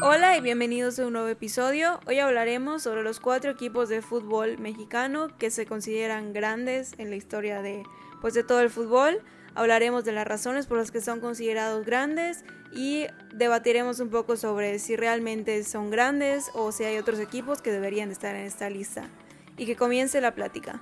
Hola y bienvenidos a un nuevo episodio. Hoy hablaremos sobre los cuatro equipos de fútbol mexicano que se consideran grandes en la historia de, pues, de todo el fútbol. Hablaremos de las razones por las que son considerados grandes y debatiremos un poco sobre si realmente son grandes o si hay otros equipos que deberían estar en esta lista. Y que comience la plática.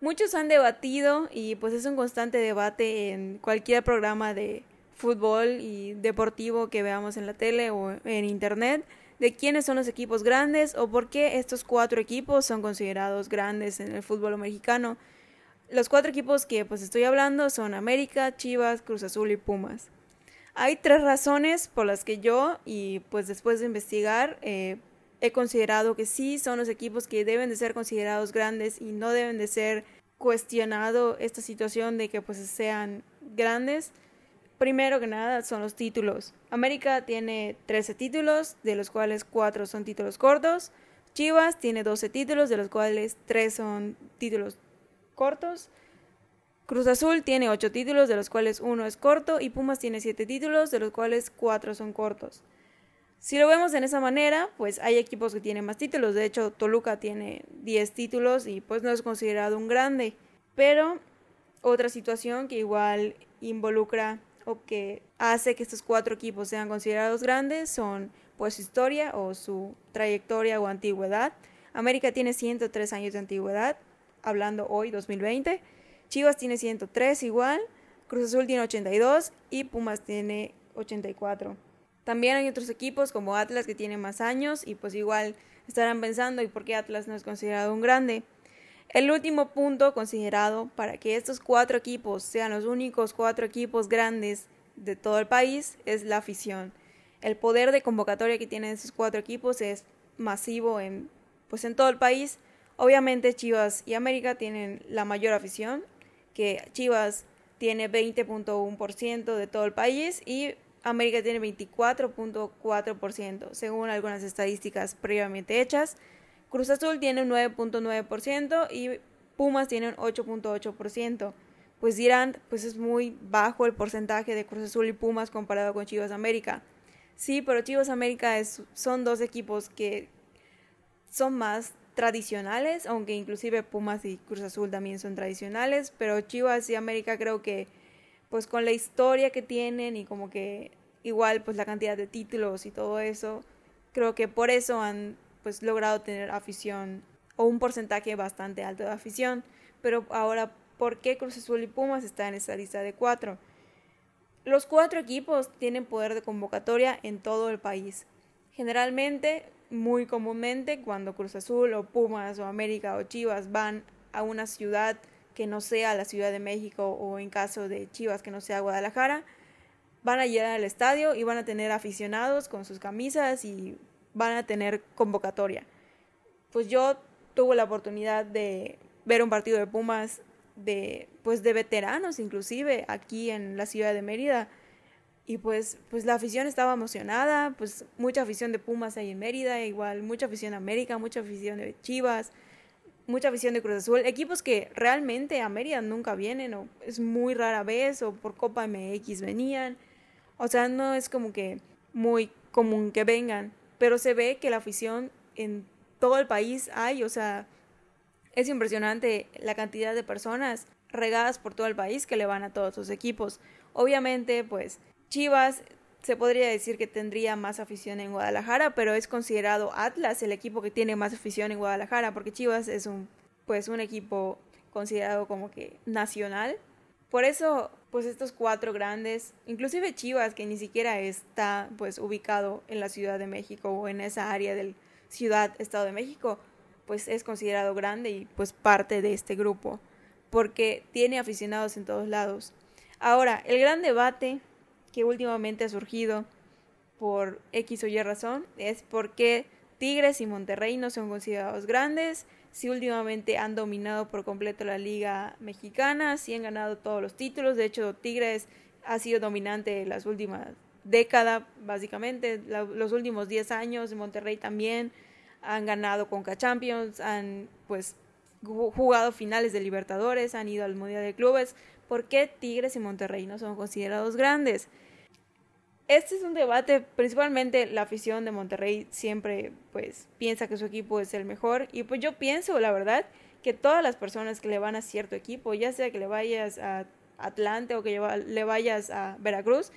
Muchos han debatido y pues es un constante debate en cualquier programa de fútbol y deportivo que veamos en la tele o en internet de quiénes son los equipos grandes o por qué estos cuatro equipos son considerados grandes en el fútbol mexicano. Los cuatro equipos que pues estoy hablando son América, Chivas, Cruz Azul y Pumas. Hay tres razones por las que yo y pues después de investigar eh, he considerado que sí son los equipos que deben de ser considerados grandes y no deben de ser cuestionado esta situación de que pues sean grandes. Primero que nada son los títulos. América tiene 13 títulos, de los cuales 4 son títulos cortos. Chivas tiene 12 títulos, de los cuales 3 son títulos cortos. Cruz Azul tiene 8 títulos, de los cuales 1 es corto. Y Pumas tiene 7 títulos, de los cuales 4 son cortos. Si lo vemos en esa manera, pues hay equipos que tienen más títulos. De hecho, Toluca tiene 10 títulos y pues no es considerado un grande. Pero otra situación que igual involucra o que hace que estos cuatro equipos sean considerados grandes son pues su historia o su trayectoria o antigüedad. América tiene 103 años de antigüedad, hablando hoy 2020. Chivas tiene 103 igual, Cruz Azul tiene 82 y Pumas tiene 84. También hay otros equipos como Atlas que tienen más años y pues igual estarán pensando y por qué Atlas no es considerado un grande. El último punto considerado para que estos cuatro equipos sean los únicos cuatro equipos grandes de todo el país es la afición. El poder de convocatoria que tienen estos cuatro equipos es masivo en, pues en todo el país. Obviamente Chivas y América tienen la mayor afición, que Chivas tiene 20.1% de todo el país y América tiene 24.4%, según algunas estadísticas previamente hechas. Cruz Azul tiene un 9.9% y Pumas tiene un 8.8%. Pues dirán, pues es muy bajo el porcentaje de Cruz Azul y Pumas comparado con Chivas América. Sí, pero Chivas América es, son dos equipos que son más tradicionales, aunque inclusive Pumas y Cruz Azul también son tradicionales, pero Chivas y América creo que pues con la historia que tienen y como que igual pues la cantidad de títulos y todo eso, creo que por eso han pues logrado tener afición o un porcentaje bastante alto de afición. Pero ahora, ¿por qué Cruz Azul y Pumas están en esta lista de cuatro? Los cuatro equipos tienen poder de convocatoria en todo el país. Generalmente, muy comúnmente, cuando Cruz Azul o Pumas o América o Chivas van a una ciudad que no sea la Ciudad de México o en caso de Chivas que no sea Guadalajara, van a llegar al estadio y van a tener aficionados con sus camisas y van a tener convocatoria. Pues yo tuve la oportunidad de ver un partido de Pumas de pues de veteranos inclusive aquí en la ciudad de Mérida y pues pues la afición estaba emocionada, pues mucha afición de Pumas ahí en Mérida, igual mucha afición de América, mucha afición de Chivas, mucha afición de Cruz Azul, equipos que realmente a Mérida nunca vienen o es muy rara vez o por Copa MX venían. O sea, no es como que muy común que vengan pero se ve que la afición en todo el país hay, o sea, es impresionante la cantidad de personas regadas por todo el país que le van a todos sus equipos. Obviamente, pues Chivas se podría decir que tendría más afición en Guadalajara, pero es considerado Atlas el equipo que tiene más afición en Guadalajara, porque Chivas es un pues un equipo considerado como que nacional. Por eso pues estos cuatro grandes, inclusive Chivas, que ni siquiera está pues ubicado en la Ciudad de México o en esa área del Ciudad Estado de México, pues es considerado grande y pues parte de este grupo, porque tiene aficionados en todos lados. Ahora, el gran debate que últimamente ha surgido por X o Y razón es por qué Tigres y Monterrey no son considerados grandes. Si últimamente han dominado por completo la liga mexicana, si han ganado todos los títulos, de hecho Tigres ha sido dominante las últimas décadas, básicamente, los últimos 10 años, Monterrey también han ganado Conca Champions, han pues jugado finales de Libertadores, han ido al Mundial de Clubes, ¿por qué Tigres y Monterrey no son considerados grandes? Este es un debate, principalmente la afición de Monterrey siempre pues piensa que su equipo es el mejor y pues yo pienso, la verdad, que todas las personas que le van a cierto equipo, ya sea que le vayas a Atlante o que le vayas a Veracruz,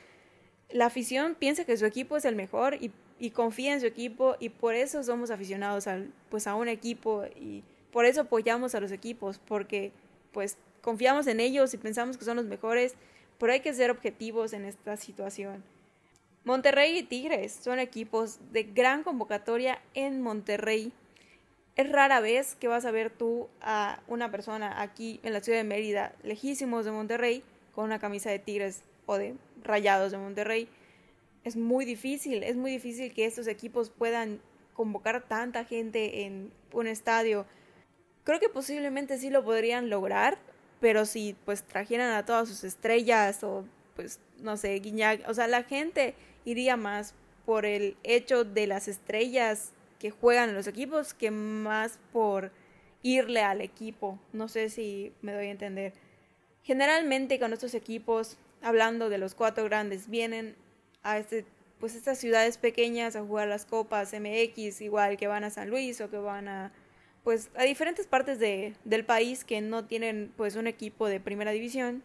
la afición piensa que su equipo es el mejor y, confía en su equipo y por eso somos aficionados al, pues a un equipo y por eso apoyamos a los equipos, porque pues confiamos en ellos y pensamos que son los mejores, pero hay que ser objetivos en esta situación. Monterrey y Tigres son equipos de gran convocatoria en Monterrey. Es rara vez que vas a ver tú a una persona aquí en la ciudad de Mérida, lejísimos de Monterrey, con una camisa de Tigres o de Rayados de Monterrey. Es muy difícil, es muy difícil que estos equipos puedan convocar tanta gente en un estadio. Creo que posiblemente sí lo podrían lograr, pero si pues trajeran a todas sus estrellas o pues no sé, Guiñac, o sea, la gente iría más por el hecho de las estrellas que juegan en los equipos que más por irle al equipo. No sé si me doy a entender. Generalmente con estos equipos, hablando de los cuatro grandes, vienen a este, pues estas ciudades pequeñas a jugar las copas MX, igual que van a San Luis o que van a pues a diferentes partes de, del país que no tienen pues un equipo de primera división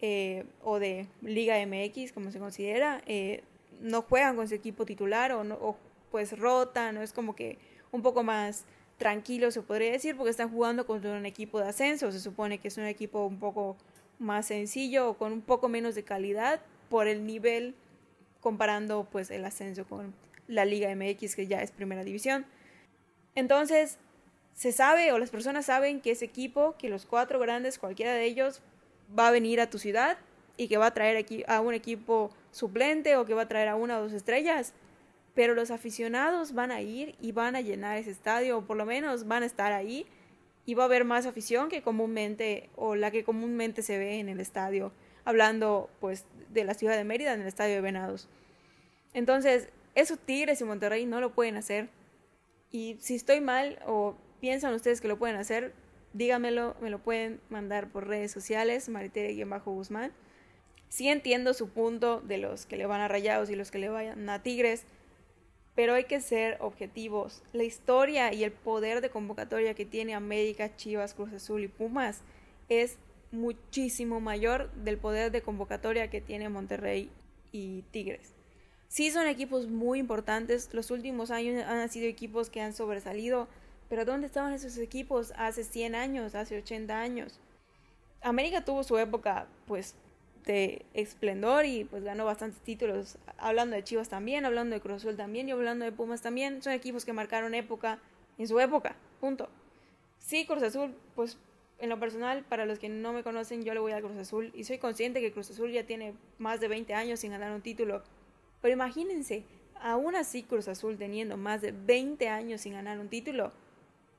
eh, o de Liga MX como se considera eh, no juegan con su equipo titular o, no, pues rotan, o es como que un poco más tranquilo se podría decir porque están jugando contra un equipo de ascenso, se supone que es un equipo un poco más sencillo o con un poco menos de calidad por el nivel comparando pues el ascenso con la Liga MX que ya es primera división. Entonces, se sabe o las personas saben que ese equipo, que los cuatro grandes, cualquiera de ellos, va a venir a tu ciudad y que va a traer aquí a un equipo suplente o que va a traer a una o dos estrellas, pero los aficionados van a ir y van a llenar ese estadio, o por lo menos van a estar ahí y va a haber más afición que comúnmente o la que comúnmente se ve en el estadio, hablando pues de la ciudad de Mérida en el estadio de Venados. Entonces, eso Tigres y Monterrey no lo pueden hacer. Y si estoy mal o piensan ustedes que lo pueden hacer, dígamelo, me lo pueden mandar por redes sociales, bajo guzmán Sí entiendo su punto de los que le van a Rayados y los que le vayan a Tigres, pero hay que ser objetivos. La historia y el poder de convocatoria que tiene América, Chivas, Cruz Azul y Pumas es muchísimo mayor del poder de convocatoria que tiene Monterrey y Tigres. Sí son equipos muy importantes, los últimos años han sido equipos que han sobresalido, pero ¿dónde estaban esos equipos hace 100 años, hace 80 años? América tuvo su época pues este esplendor y pues ganó bastantes títulos, hablando de Chivas también, hablando de Cruz Azul también y hablando de Pumas también, son equipos que marcaron época en su época, punto. Sí, Cruz Azul, pues en lo personal, para los que no me conocen, yo le voy a Cruz Azul y soy consciente que Cruz Azul ya tiene más de 20 años sin ganar un título, pero imagínense, aún así Cruz Azul teniendo más de 20 años sin ganar un título,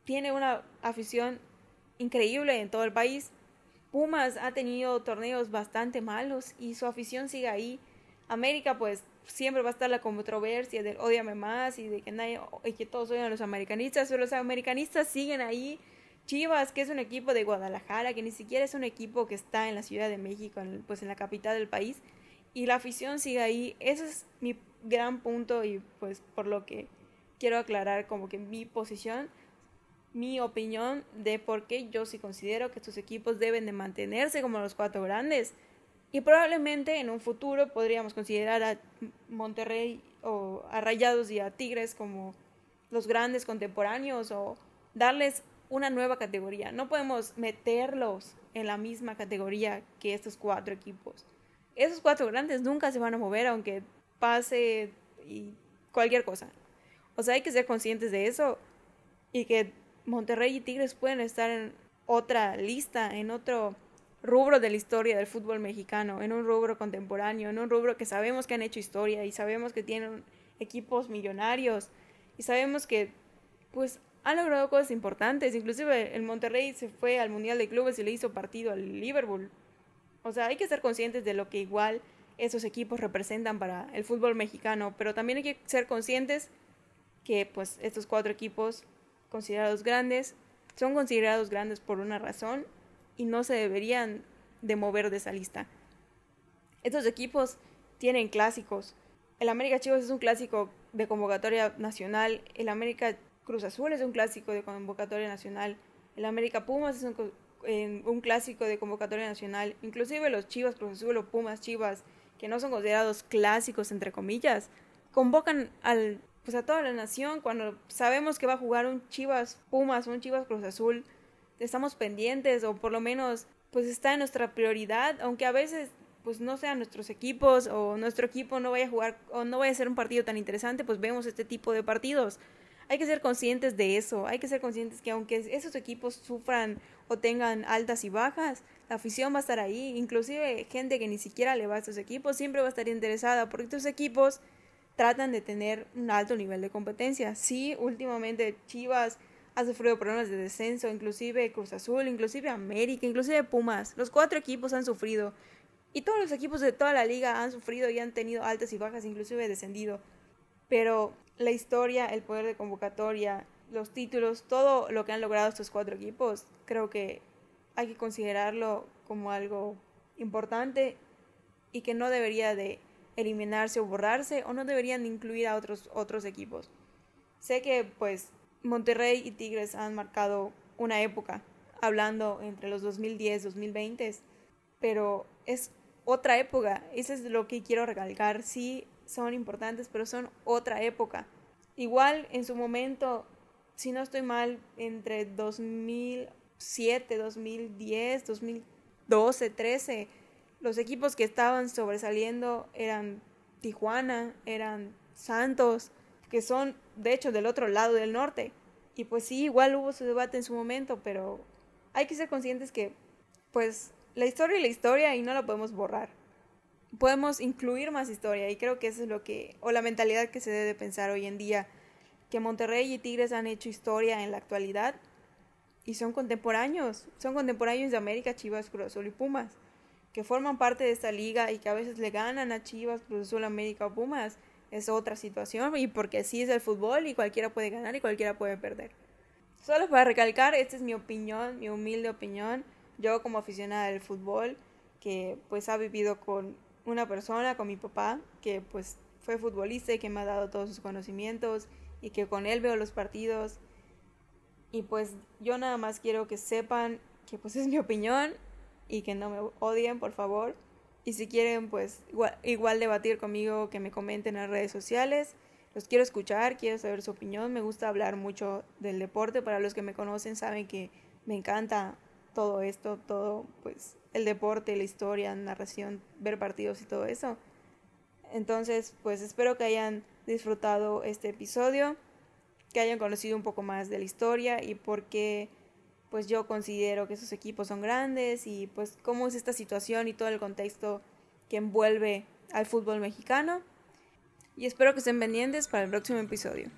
tiene una afición increíble en todo el país Pumas ha tenido torneos bastante malos y su afición sigue ahí. América pues siempre va a estar la controversia del odiame más y de que nadie y que todos odian a los americanistas, pero los americanistas siguen ahí. Chivas, que es un equipo de Guadalajara, que ni siquiera es un equipo que está en la Ciudad de México, pues en la capital del país, y la afición sigue ahí. Ese es mi gran punto y pues por lo que quiero aclarar como que mi posición mi opinión de por qué yo sí considero que estos equipos deben de mantenerse como los cuatro grandes. Y probablemente en un futuro podríamos considerar a Monterrey o a Rayados y a Tigres como los grandes contemporáneos o darles una nueva categoría. No podemos meterlos en la misma categoría que estos cuatro equipos. Esos cuatro grandes nunca se van a mover aunque pase y cualquier cosa. O sea, hay que ser conscientes de eso y que Monterrey y Tigres pueden estar en otra lista, en otro rubro de la historia del fútbol mexicano, en un rubro contemporáneo, en un rubro que sabemos que han hecho historia y sabemos que tienen equipos millonarios y sabemos que pues han logrado cosas importantes, inclusive el Monterrey se fue al Mundial de Clubes y le hizo partido al Liverpool. O sea, hay que ser conscientes de lo que igual esos equipos representan para el fútbol mexicano, pero también hay que ser conscientes que pues estos cuatro equipos considerados grandes, son considerados grandes por una razón y no se deberían de mover de esa lista. Estos equipos tienen clásicos, el América Chivas es un clásico de convocatoria nacional, el América Cruz Azul es un clásico de convocatoria nacional, el América Pumas es un, clásico de convocatoria nacional, inclusive los Chivas Cruz Azul o Pumas Chivas, que no son considerados clásicos entre comillas, convocan al pues a toda la nación cuando sabemos que va a jugar un Chivas Pumas un Chivas Cruz Azul, estamos pendientes o por lo menos pues está en nuestra prioridad, aunque a veces pues no sean nuestros equipos o nuestro equipo no vaya a jugar o no vaya a ser un partido tan interesante, pues vemos este tipo de partidos. Hay que ser conscientes de eso, hay que ser conscientes que aunque esos equipos sufran o tengan altas y bajas, la afición va a estar ahí, inclusive gente que ni siquiera le va a estos equipos siempre va a estar interesada porque estos equipos tratan de tener un alto nivel de competencia. Sí, últimamente Chivas ha sufrido problemas de descenso, inclusive Cruz Azul, inclusive América, inclusive Pumas. Los cuatro equipos han sufrido. Y todos los equipos de toda la liga han sufrido y han tenido altas y bajas, inclusive descendido. Pero la historia, el poder de convocatoria, los títulos, todo lo que han logrado estos cuatro equipos, creo que hay que considerarlo como algo importante y que no debería de eliminarse o borrarse o no deberían incluir a otros otros equipos. Sé que pues Monterrey y Tigres han marcado una época, hablando entre los 2010 2020, pero es otra época, eso es lo que quiero recalcar, sí son importantes, pero son otra época. Igual en su momento, si no estoy mal, entre 2007, 2010, 2012, 13, los equipos que estaban sobresaliendo eran Tijuana, eran Santos, que son de hecho del otro lado del norte. Y pues sí, igual hubo su debate en su momento, pero hay que ser conscientes que pues la historia y la historia y no la podemos borrar. Podemos incluir más historia y creo que eso es lo que, o la mentalidad que se debe pensar hoy en día, que Monterrey y Tigres han hecho historia en la actualidad y son contemporáneos, son contemporáneos de América, Chivas, Cruz Azul y Pumas que forman parte de esta liga y que a veces le ganan a Chivas, Cruz Azul, América o Pumas, es otra situación y porque así es el fútbol y cualquiera puede ganar y cualquiera puede perder. Solo para recalcar, esta es mi opinión, mi humilde opinión, yo como aficionada del fútbol, que pues ha vivido con una persona, con mi papá, que pues fue futbolista y que me ha dado todos sus conocimientos y que con él veo los partidos. Y pues yo nada más quiero que sepan que pues es mi opinión y que no me odien, por favor. Y si quieren, pues igual, debatir conmigo, que me comenten en redes sociales. Los quiero escuchar, quiero saber su opinión. Me gusta hablar mucho del deporte. Para los que me conocen saben que me encanta todo esto, todo, pues el deporte, la historia, narración, ver partidos y todo eso. Entonces, pues espero que hayan disfrutado este episodio, que hayan conocido un poco más de la historia y por qué pues yo considero que esos equipos son grandes y pues cómo es esta situación y todo el contexto que envuelve al fútbol mexicano. Y espero que estén pendientes para el próximo episodio.